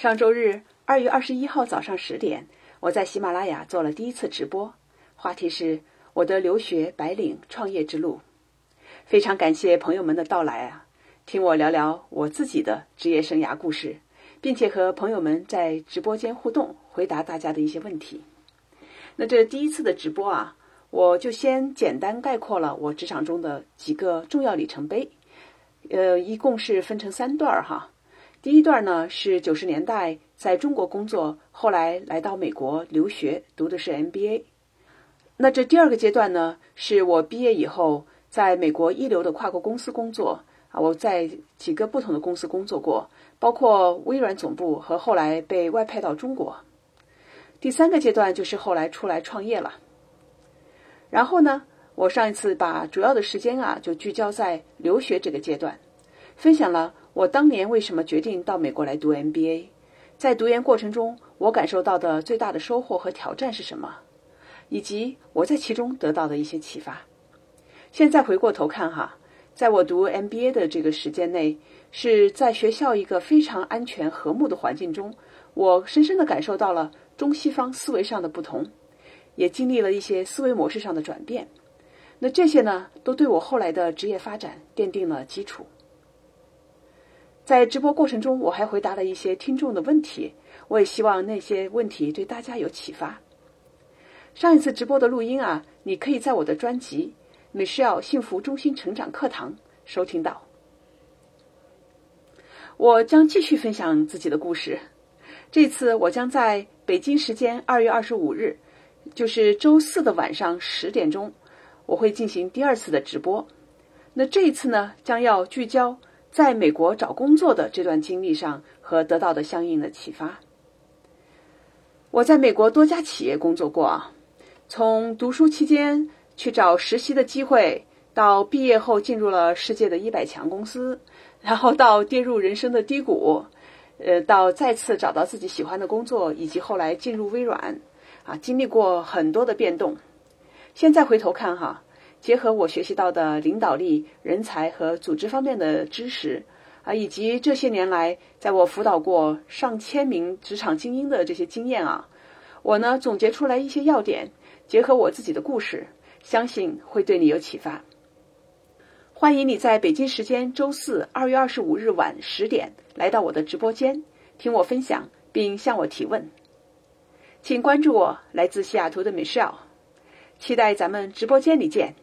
上周日，二月二十一号早上十点，我在喜马拉雅做了第一次直播，话题是我的留学、白领、创业之路。非常感谢朋友们的到来啊，听我聊聊我自己的职业生涯故事，并且和朋友们在直播间互动，回答大家的一些问题。那这第一次的直播啊，我就先简单概括了我职场中的几个重要里程碑，呃，一共是分成三段儿哈。第一段呢是九十年代在中国工作，后来来到美国留学，读的是 MBA。那这第二个阶段呢，是我毕业以后在美国一流的跨国公司工作啊，我在几个不同的公司工作过，包括微软总部和后来被外派到中国。第三个阶段就是后来出来创业了。然后呢，我上一次把主要的时间啊就聚焦在留学这个阶段，分享了。我当年为什么决定到美国来读 MBA？在读研过程中，我感受到的最大的收获和挑战是什么？以及我在其中得到的一些启发。现在回过头看哈，在我读 MBA 的这个时间内，是在学校一个非常安全和睦的环境中，我深深的感受到了中西方思维上的不同，也经历了一些思维模式上的转变。那这些呢，都对我后来的职业发展奠定了基础。在直播过程中，我还回答了一些听众的问题，我也希望那些问题对大家有启发。上一次直播的录音啊，你可以在我的专辑《Michelle 幸福中心成长课堂》收听到。我将继续分享自己的故事，这次我将在北京时间二月二十五日，就是周四的晚上十点钟，我会进行第二次的直播。那这一次呢，将要聚焦。在美国找工作的这段经历上和得到的相应的启发。我在美国多家企业工作过啊，从读书期间去找实习的机会，到毕业后进入了世界的一百强公司，然后到跌入人生的低谷，呃，到再次找到自己喜欢的工作，以及后来进入微软，啊，经历过很多的变动。现在回头看哈。结合我学习到的领导力、人才和组织方面的知识，啊，以及这些年来在我辅导过上千名职场精英的这些经验啊，我呢总结出来一些要点，结合我自己的故事，相信会对你有启发。欢迎你在北京时间周四二月二十五日晚十点来到我的直播间，听我分享并向我提问。请关注我，来自西雅图的 Michelle，期待咱们直播间里见。